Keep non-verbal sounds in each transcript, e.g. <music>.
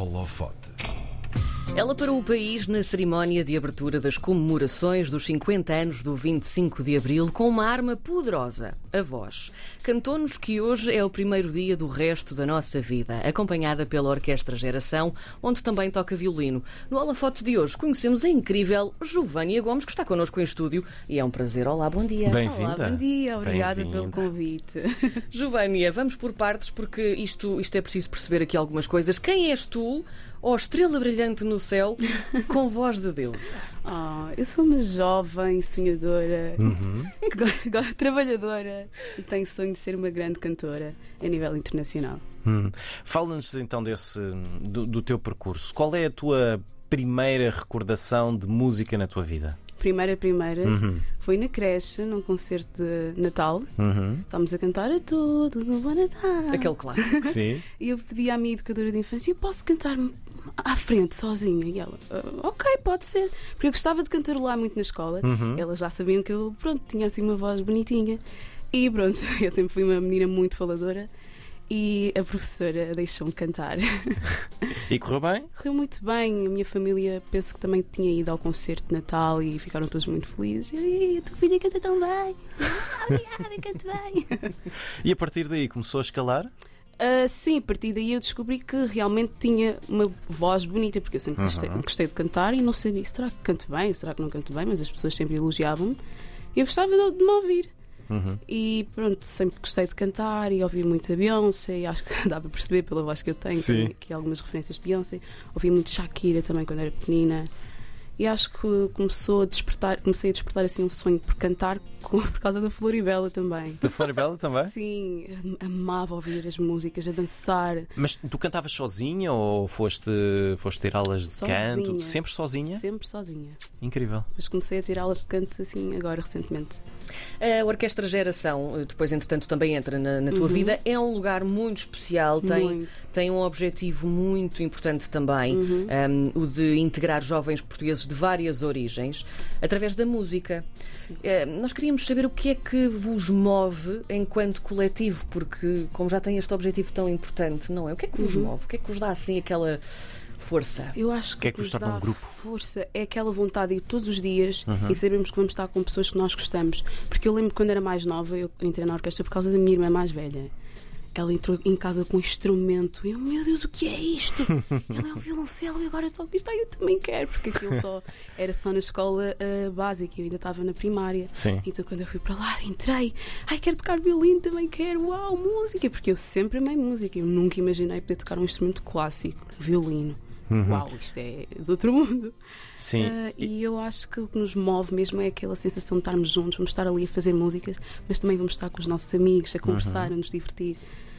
Holofote. Ela parou o país na cerimónia de abertura das comemorações dos 50 anos do 25 de Abril com uma arma poderosa, a voz. Cantou-nos que hoje é o primeiro dia do resto da nossa vida, acompanhada pela Orquestra Geração, onde também toca violino. No Holofote de hoje conhecemos a incrível Giovânia Gomes, que está connosco em estúdio e é um prazer. Olá, bom dia. Bem-vinda. Olá, bom dia, obrigada pelo convite. Giovânia, vamos por partes porque isto, isto é preciso perceber aqui algumas coisas. Quem és tu, ó estrela brilhante no céu, com voz de Deus? Oh, <laughs> eu sou uma jovem sonhadora, Uhum. trabalhadora e tenho sonho de ser uma grande cantora a nível internacional. Hum. Fala-nos então desse do, do teu percurso. Qual é a tua primeira recordação de música na tua vida? Primeira, primeira, Uhum. foi na creche, num concerto de Natal. Uhum. Estávamos a cantar a todos um bom Natal. Aquele clássico. Sim. E eu pedi à minha educadora de infância: eu posso cantar à frente, sozinha? E ela: "Ah, Ok, pode ser. Porque eu gostava de cantarolar muito na escola. Uhum. Elas já sabiam que eu, pronto, tinha assim uma voz bonitinha. E pronto, <laughs> eu sempre fui uma menina muito faladora. E a professora deixou-me cantar. <laughs> E correu bem? Correu muito bem. A minha família, penso que também tinha ido ao concerto de Natal e ficaram todos muito felizes. E a tua filha canta tão bem. <laughs> Ah, obrigada, canto bem. E a partir daí começou a escalar? Ah, sim, a partir daí eu descobri que realmente tinha uma voz bonita, porque eu sempre gostei, Uhum. gostei de cantar e não sabia será que canto bem, será que não canto bem, mas as pessoas sempre elogiavam-me e eu gostava de, de me ouvir. Uhum. E pronto, sempre gostei de cantar e ouvi muito a Beyoncé, e acho que <laughs> dá para perceber pela voz que eu tenho, tenho aqui algumas referências de Beyoncé. Ouvi muito Shakira também quando era pequenina. E acho que começou a despertar, comecei a despertar assim um sonho por cantar <laughs> com- por causa da Floribela também. Da Floribela também? Sim, amava ouvir as músicas, a dançar. Mas tu cantavas sozinha ou foste, foste ter aulas de Sozinha. canto? Sempre sozinha? Sempre sozinha. Incrível. Mas comecei a ter aulas de canto assim agora recentemente. A Orquestra Geração, depois entretanto também entra na, na tua vida, é um lugar muito especial, tem, Muito. tem um objetivo muito importante também, um, o de integrar jovens portugueses de várias origens através da música. Sim. Eh, nós queríamos saber o que é que vos move enquanto coletivo, porque como já tem este objetivo tão importante, não é? O que é que vos move? O que é que vos dá assim aquela força? Eu acho que, que é que vos nos torna dá um grupo? força é aquela vontade de ir todos os dias e sabermos que vamos estar com pessoas que nós gostamos. Porque eu lembro que quando era mais nova, eu entrei na orquestra por causa da minha irmã mais velha. Ela entrou em casa com um instrumento. E eu, meu Deus, o que é isto? <laughs> Ela é o violoncelo e agora estou a isto. Eu também quero, porque aquilo só era só na escola ah, básica. Eu ainda estava na primária. Sim. Então quando eu fui para lá, entrei, ai, quero tocar violino, também quero, uau, música, porque eu sempre amei música, eu nunca imaginei poder tocar um instrumento clássico, violino. Uau, isto é do outro mundo. Sim. Ah, e eu acho que o que nos move mesmo é aquela sensação de estarmos juntos, vamos estar ali a fazer músicas, mas também vamos estar com os nossos amigos, a conversar, a nos divertir,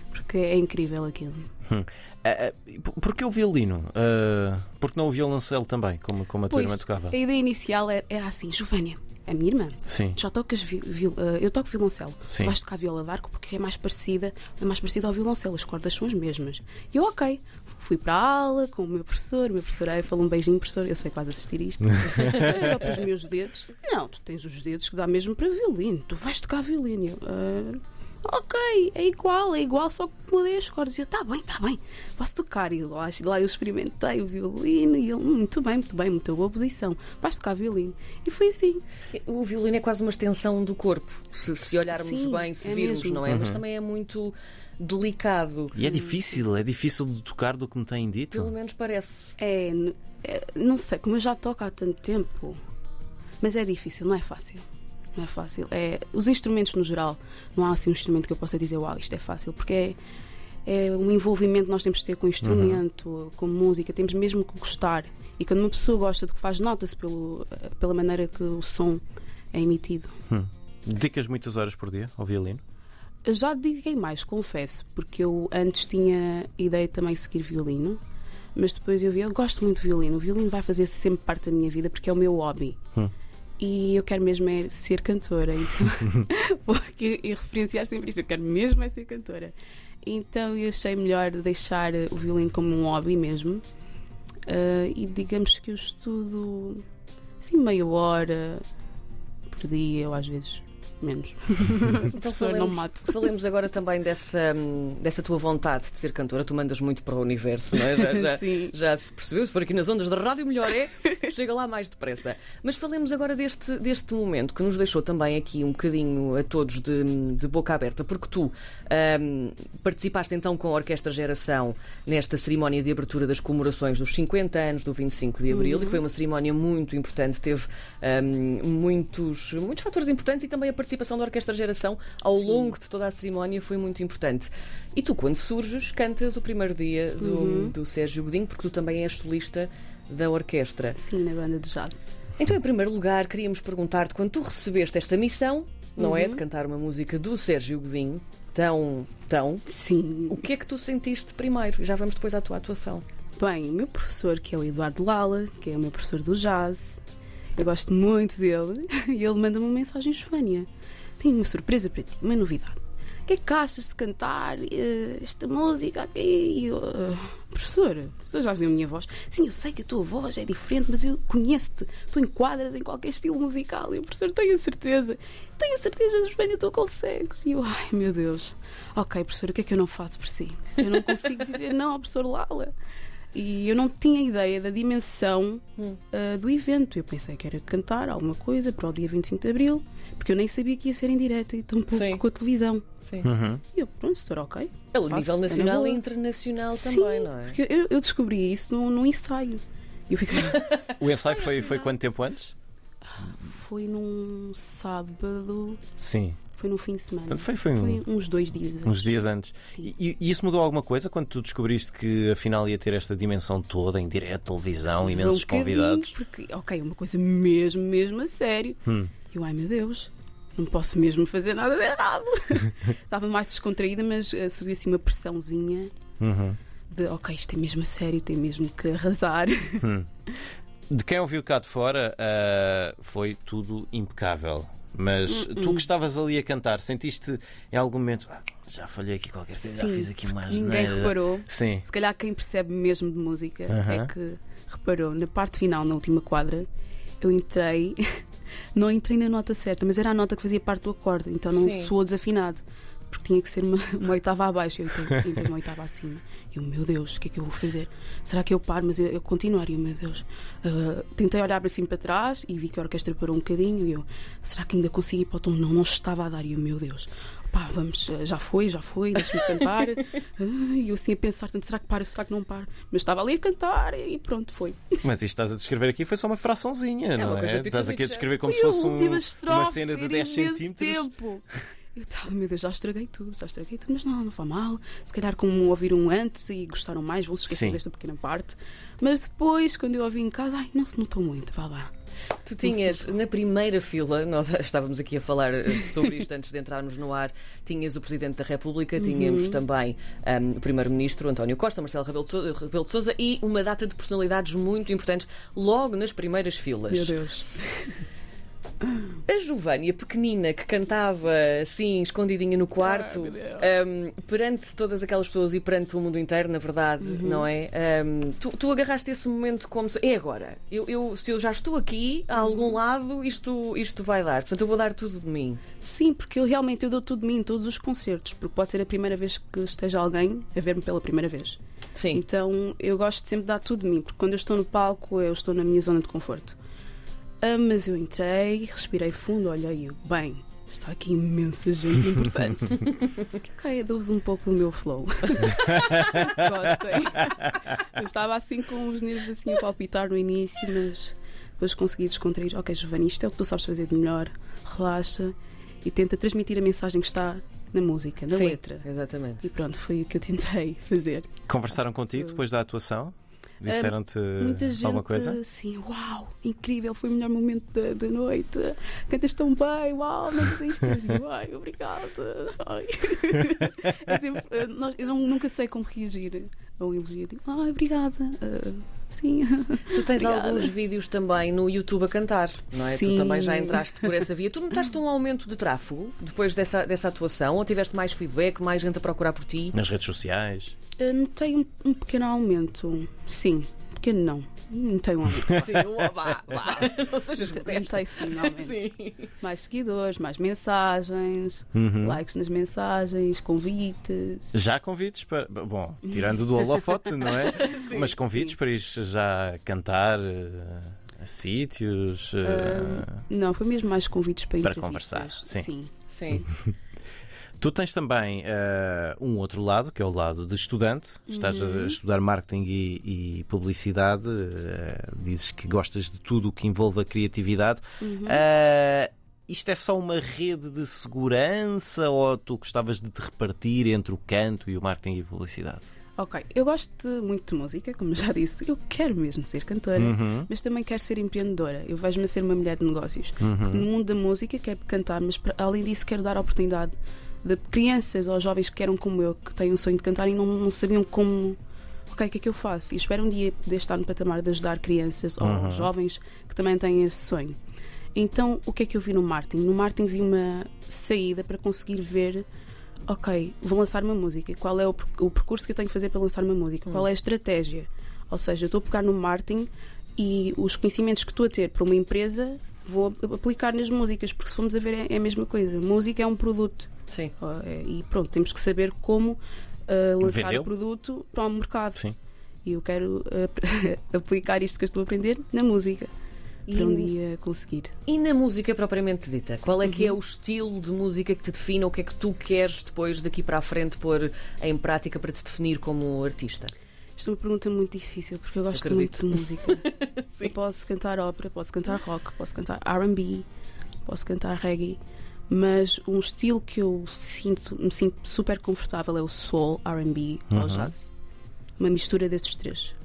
porque é incrível aquilo. Hum. Ah, ah, e por- Porquê o violino? Ah, porque não o violoncelo também, como, como a tua irmã tocava? a ideia inicial era, era assim: Giovânia, a minha irmã, Sim. já tocas vi- viol- ah, eu toco violoncelo. Sim. Vais tocar viola d'arco porque é mais parecida, é mais parecida ao violoncelo, as cordas são as mesmas. E eu, ok, fui para a aula com o meu professor, o meu professor aí falou um beijinho, professor, eu sei que vais assistir isto. <laughs> Olha para os meus dedos. Não, tu tens os dedos que dá mesmo para violino, tu vais tocar violino. Eu, "Ah, ok, é igual, é igual, só que mudei as cordas. E eu, tá bem, tá bem, posso tocar. E lá, lá eu experimentei o violino e ele, "Hum, muito bem, muito bem, muito boa posição, vais tocar violino. E foi assim. O violino é quase uma extensão do corpo, se, se olharmos Sim, bem, se é virmos, mesmo. não é? Mas também é muito delicado. E é difícil, é difícil de tocar do que me têm dito. Pelo menos parece. É, é, não sei, como eu já toco há tanto tempo, mas é difícil, não é fácil. Não é fácil. É, os instrumentos no geral, não há assim um instrumento que eu possa dizer, uau, isto é fácil, porque é, é um envolvimento que nós temos de ter com o instrumento, com música, temos mesmo que gostar. E quando uma pessoa gosta do que faz, nota-se pelo- pela maneira que o som é emitido. Hum. Dedicas muitas horas por dia ao violino? Já dediquei mais, confesso, porque eu antes tinha ideia de também seguir violino, mas depois eu vi, eu gosto muito de violino. O violino vai fazer sempre parte da minha vida porque é o meu hobby. Hum. E eu quero mesmo é ser cantora. Então, <laughs> vou e referenciar sempre isto. Eu quero mesmo é ser cantora. Então eu achei melhor deixar o violino como um hobby mesmo. Ah, e digamos que eu estudo assim meia hora por dia, ou às vezes menos. <laughs> Então mate. falemos agora também dessa, hum, dessa tua vontade de ser cantora. Tu mandas muito para o universo, não é? Já, já, Sim. já se percebeu. Se for aqui nas ondas da rádio, melhor é. <laughs> Chega lá mais depressa. Mas falemos agora deste, deste momento que nos deixou também aqui um bocadinho a todos de, de boca aberta, porque tu hum, participaste então com a Orquestra Geração nesta cerimónia de abertura das comemorações dos 50 anos do 25 de Abril, e foi uma cerimónia muito importante, teve hum, muitos, muitos fatores importantes e também a participação da Orquestra Geração ao longo de toda a cerimónia foi muito importante. E tu, quando surges, cantas o primeiro dia do, do Sérgio Godinho, porque tu também és solista da orquestra. Sim, na banda de jazz. Então, em primeiro lugar, queríamos perguntar-te, quando tu recebeste esta missão, não Uhum. é? De cantar uma música do Sérgio Godinho, tão, tão, Sim. o que é que tu sentiste primeiro? Já vamos depois à tua atuação. Bem, o meu professor, que é o Eduardo Lala, que é o meu professor do jazz, eu gosto muito dele, <laughs> e ele manda-me uma mensagem, Joânia, tenho uma surpresa para ti, uma novidade. O que é que achas de cantar eh, esta música aqui? Eu, "Ah, professor, você já viu a minha voz? Sim, eu sei que a tua voz é diferente, mas eu conheço-te. Tu enquadras em qualquer estilo musical. E o professor, tenho a certeza. Tenho a certeza, Joânia, tu consegues. E eu, ai meu Deus. Ok, professor, o que é que eu não faço por si? Eu não consigo dizer não ao professor Lala. E eu não tinha ideia da dimensão Hum. ah, do evento. Eu pensei que era cantar alguma coisa para o dia 25 de Abril, porque eu nem sabia que ia ser em direto e tampouco Sim. com a televisão. Sim. Uhum. E eu, pronto, se for ok. A faço, nível é na nacional e internacional Sim, também, não é? Porque eu, eu descobri isso num, num ensaio. E eu fiquei. <laughs> O ensaio foi, foi quanto tempo antes? foi num sábado, Sim. Foi num fim de semana. Portanto, foi, foi, um- Foi uns dois dias. uns antes. dias antes. E, e isso mudou alguma coisa quando tu descobriste que afinal ia ter esta dimensão toda em direto, televisão, imensos Um convidados? Porque, ok, uma coisa mesmo, mesmo a sério. Hum. E eu, ai meu Deus, não posso mesmo fazer nada de errado. <laughs> Estava mais descontraída, mas uh, subiu assim uma pressãozinha Uhum. de, ok, isto é mesmo a sério, tem mesmo que arrasar. De quem ouviu cá de fora, ah, foi tudo impecável. Mas Hum, tu que estavas ali a cantar, sentiste em algum momento "Ah, já falhei aqui qualquer coisa, já fiz aqui uma Ninguém asneira." reparou. Sim. Se calhar quem percebe mesmo de música Aham. é que reparou. Na parte final, na última quadra, eu entrei, <laughs> não entrei na nota certa, mas era a nota que fazia parte do acorde, então não Sim. soou desafinado. Porque tinha que ser uma, <laughs> uma oitava abaixo, eu entrei, entrei uma oitava acima. E eu, meu Deus, o que é que eu vou fazer? Será que eu paro? Mas eu, eu continuar, eu, meu Deus. Ah, tentei olhar para cima para trás e vi que a orquestra parou um bocadinho. E eu, será que ainda consegui ir para o tom? Não, não estava a dar. E eu, meu Deus, pá, vamos, ah, já foi, já foi, deixa-me cantar. <laughs> Ah, E eu assim a pensar, tanto, será que paro, será que não paro? Mas estava ali a cantar e pronto, foi. Mas isto estás a descrever aqui foi só uma fraçãozinha, não uma coisa é? Estás aqui a descrever como se fosse um- uma cena de era 10 imenso centímetros. Tempo. <laughs> Eu estava, meu Deus, já estraguei tudo, já estraguei tudo, mas não, não foi mal. Se calhar, como ouviram antes e gostaram mais, vão se esquecer Sim. desta pequena parte. Mas depois, quando eu ouvi em casa, ai, não se notou muito, vá lá. Tu tinhas na primeira fila, nós <laughs> estávamos aqui a falar eh, sobre isto antes de entrarmos no ar, tinhas o Presidente da República, tínhamos também ahm, o Primeiro-Ministro António Costa, Marcelo Rebelo de, Sousa, Rebelo de Sousa e uma data de personalidades muito importantes logo nas primeiras filas. Meu Deus. A Giovânia, pequenina, que cantava assim, escondidinha no quarto, hum, perante todas aquelas pessoas e perante o mundo inteiro, na verdade, Uhum. não é? Hum, tu, tu agarraste esse momento como se. É agora. Eu, eu- se eu já estou aqui, a Uhum. algum lado, isto, isto vai dar. Portanto, eu vou dar tudo de mim. Sim, porque eu realmente eu dou tudo de mim em todos os concertos, porque pode ser a primeira vez que esteja alguém a ver-me pela primeira vez. Sim. Então eu gosto de sempre de dar tudo de mim, porque quando eu estou no palco, eu estou na minha zona de conforto. Ah, mas eu entrei, respirei fundo, olhei eu, bem, está aqui imensa gente importante. <laughs> ok, dou-vos um pouco do meu flow. <laughs> Gostem. Eu estava assim com os nervos assim a palpitar no início, mas depois consegui descontrair. Ok, Giovanni, isto é o que tu sabes fazer de melhor. Relaxa e tenta transmitir a mensagem que está na música, na Sim, letra. Exatamente. E pronto, foi o que eu tentei fazer. Conversaram contigo depois da atuação? Disseram-te Muita gente, alguma coisa? assim, uau, incrível, foi o melhor momento da, da noite. Cantas tão bem, uau, não desistes. E <laughs> eu, Ai, obrigada. Ai. É sempre, eh, nós- eu não- nunca sei como reagir a um elogio. Tipo, ai, obrigada. Ah, sim. Tu tens Obrigada. alguns vídeos também no YouTube a cantar, não é? Tu Sim. também já entraste por essa via. Tu notaste um aumento de tráfego depois dessa, dessa atuação? Ou tiveste mais feedback, mais gente a procurar por ti? Nas redes sociais? Eu Notei um, um pequeno aumento, sim, pequeno, não. Não tenho um amigo. Sim, vá, vá. Não sejas modesta. sim, normalmente. Sim. Mais seguidores, mais mensagens, Uhum. likes nas mensagens, convites. Já convites para. Bom, tirando do holofote, não é? <laughs> Mas convites para ir já cantar eh, a sítios. eh, Não, foi mesmo mais convites para Para conversar, sim. Sim. Tu tens também eh, um outro lado, que é o lado de estudante. Estás a estudar marketing e, e publicidade. eh, dizes que gostas de tudo o que envolve a criatividade. Eh, isto é só uma rede de segurança ou tu gostavas de te repartir entre o canto e o marketing e a publicidade? Ok, eu gosto muito de música, como já disse. Eu quero mesmo ser cantora, Uhum. mas também quero ser empreendedora. Eu vejo-me a ser uma mulher de negócios. Uhum. No mundo da música, quero cantar, mas além disso, quero dar oportunidade de crianças ou jovens que eram como eu, que têm um sonho de cantar e não, não sabiam como. Ok, o que é que eu faço? E espero um dia poder estar no patamar de ajudar crianças Uhum. ou jovens que também têm esse sonho. Então, o que é que eu vi no marketing? No marketing vi uma saída para conseguir ver, ok, vou lançar uma música. Qual é o, per- o percurso que eu tenho que fazer para lançar uma música? Qual é a estratégia? Ou seja, eu estou a pegar no marketing e os conhecimentos que estou a ter para uma empresa vou ap- aplicar nas músicas, porque se formos a ver é, é a mesma coisa. Música é um produto. Sim. É- E pronto, temos que saber como ah, lançar Vendê-lo. o produto para o mercado. Sim. E eu quero ah, <laughs> aplicar isto que eu estou a aprender na música. Para um dia conseguir. E na música propriamente dita, qual é que Uhum. é o estilo de música que te define, ou o que é que tu queres depois daqui para a frente pôr em prática para te definir como artista? Isto é uma pergunta muito difícil porque eu gosto Acredito. muito de música. <laughs> eu posso cantar ópera, posso cantar rock, posso cantar RB, posso cantar reggae, mas um estilo que eu sinto, me sinto super confortável é o soul, RB ou jazz. Uma mistura destes três.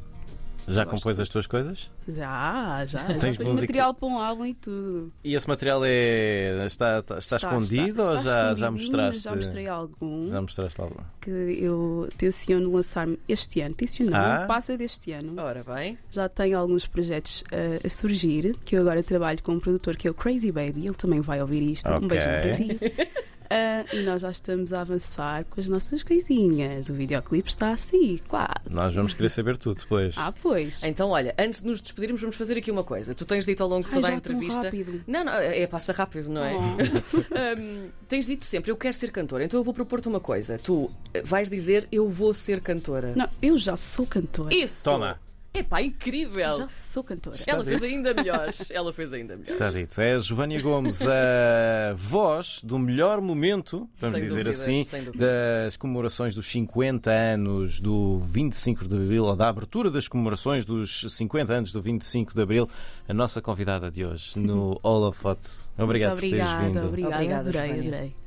Já Gosto. compôs as tuas coisas? Já, já. já Tens tenho música- material para um álbum e tudo. E esse material é, está, está, está escondido ou está já, já escondidinho, mostraste? Já mostrei algum Já mostraste algo? que eu tenciono lançar este ano. Tenciono, não, Ah. não passa deste ano. Ora bem, Já tenho alguns projetos uh, a surgir, que eu agora trabalho com um produtor que é o Crazy Baby, ele também vai ouvir isto. Um Ok. beijinho para ti. <laughs> Uh, e nós já estamos a avançar com as nossas coisinhas. O videoclipe está assim, quase. Nós vamos querer saber tudo depois. Ah, pois. então olha, antes de nos despedirmos, vamos fazer aqui uma coisa. Tu tens dito ao longo de Ai, toda a já tão entrevista. rápido. Não, não, é passa rápido, não é? Oh. <laughs> Hum, tens dito sempre, eu quero ser cantora, então eu vou propor-te uma coisa. Tu eh, vais dizer, eu vou ser cantora. Não, eu já sou cantora. Isso! Toma. Epá, incrível! Já sou cantora. Ela fez dito. ainda melhor. Ela fez ainda melhor. Está dito. É Giovânia Gomes, a voz do melhor momento, vamos Sem dizer dúvida, assim, das comemorações dos 50 anos do 25 de Abril, ou da abertura das comemorações dos 50 anos do 25 de Abril, a nossa convidada de hoje no <laughs> Holofote. Obrigado Muito por teres obrigada, vindo. obrigada. Obrigada, adorei, adorei.